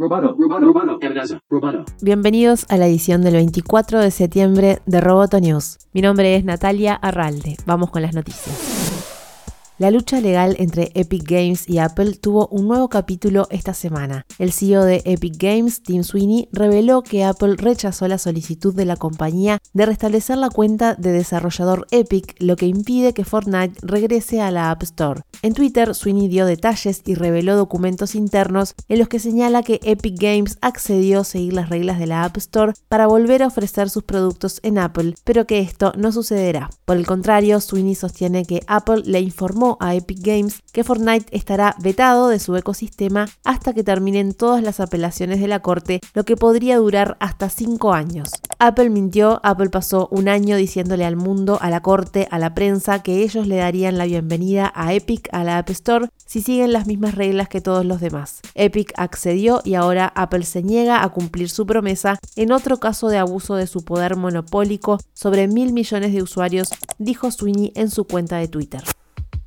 Roboto, roboto, roboto. Bienvenidos a la edición del 24 de septiembre de Roboto News. Mi nombre es Natalia Arralde. Vamos con las noticias. La lucha legal entre Epic Games y Apple tuvo un nuevo capítulo esta semana. El CEO de Epic Games, Tim Sweeney, reveló que Apple rechazó la solicitud de la compañía de restablecer la cuenta de desarrollador Epic, lo que impide que Fortnite regrese a la App Store. En Twitter, Sweeney dio detalles y reveló documentos internos en los que señala que Epic Games accedió a seguir las reglas de la App Store para volver a ofrecer sus productos en Apple, pero que esto no sucederá. Por el contrario, Sweeney sostiene que Apple le informó a Epic Games que Fortnite estará vetado de su ecosistema hasta que terminen todas las apelaciones de la corte, lo que podría durar hasta 5 años. Apple mintió, Apple pasó un año diciéndole al mundo, a la corte, a la prensa, que ellos le darían la bienvenida a Epic a la App Store si siguen las mismas reglas que todos los demás. Epic accedió y ahora Apple se niega a cumplir su promesa en otro caso de abuso de su poder monopólico sobre mil millones de usuarios, dijo Sweeney en su cuenta de Twitter.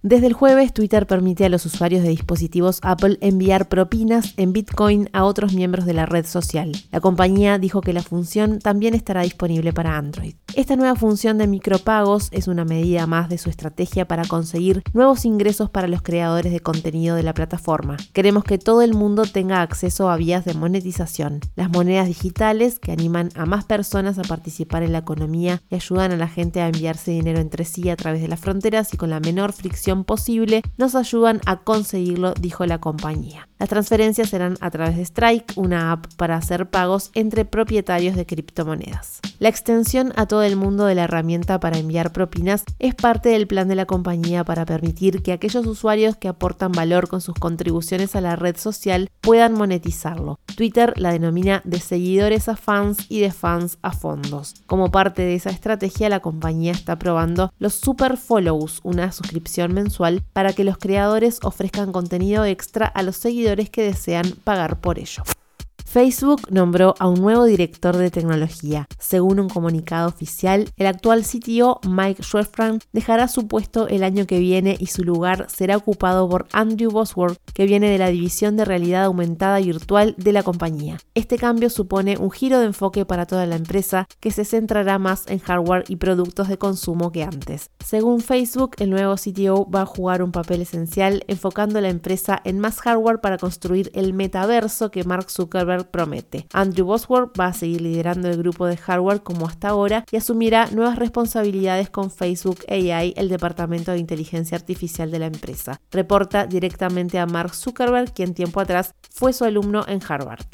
Desde el jueves, Twitter permite a los usuarios de dispositivos Apple enviar propinas en Bitcoin a otros miembros de la red social. La compañía dijo que la función también estará disponible para Android. Esta nueva función de micropagos es una medida más de su estrategia para conseguir nuevos ingresos para los creadores de contenido de la plataforma. Queremos que todo el mundo tenga acceso a vías de monetización. Las monedas digitales que animan a más personas a participar en la economía y ayudan a la gente a enviarse dinero entre sí a través de las fronteras y con la menor fricción posible, nos ayudan a conseguirlo, dijo la compañía. Las transferencias serán a través de Strike, una app para hacer pagos entre propietarios de criptomonedas. La extensión a todo el mundo de la herramienta para enviar propinas es parte del plan de la compañía para permitir que aquellos usuarios que aportan valor con sus contribuciones a la red social puedan monetizarlo. Twitter la denomina de seguidores a fans y de fans a fondos. Como parte de esa estrategia, la compañía está probando los Super Follows, una suscripción mensual para que los creadores ofrezcan contenido extra a los seguidores que desean pagar por ello. Facebook nombró a un nuevo director de tecnología. Según un comunicado oficial, el actual CTO Mike Schwefran dejará su puesto el año que viene y su lugar será ocupado por Andrew Bosworth, que viene de la división de realidad aumentada virtual de la compañía. Este cambio supone un giro de enfoque para toda la empresa que se centrará más en hardware y productos de consumo que antes. Según Facebook, el nuevo CTO va a jugar un papel esencial enfocando la empresa en más hardware para construir el metaverso que Mark Zuckerberg promete. Andrew Bosworth va a seguir liderando el grupo de hardware como hasta ahora y asumirá nuevas responsabilidades con Facebook AI, el departamento de inteligencia artificial de la empresa. Reporta directamente a Mark Zuckerberg, quien tiempo atrás fue su alumno en Harvard.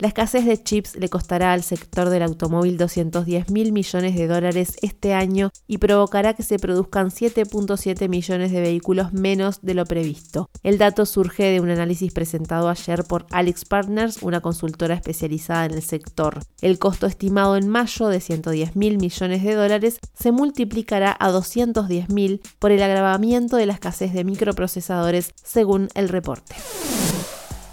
La escasez de chips le costará al sector del automóvil 210 mil millones de dólares este año y provocará que se produzcan 7.7 millones de vehículos menos de lo previsto. El dato surge de un análisis presentado ayer por Alex Partners, una consultora especializada en el sector. El costo estimado en mayo de 110 mil millones de dólares se multiplicará a 210 mil por el agravamiento de la escasez de microprocesadores, según el reporte.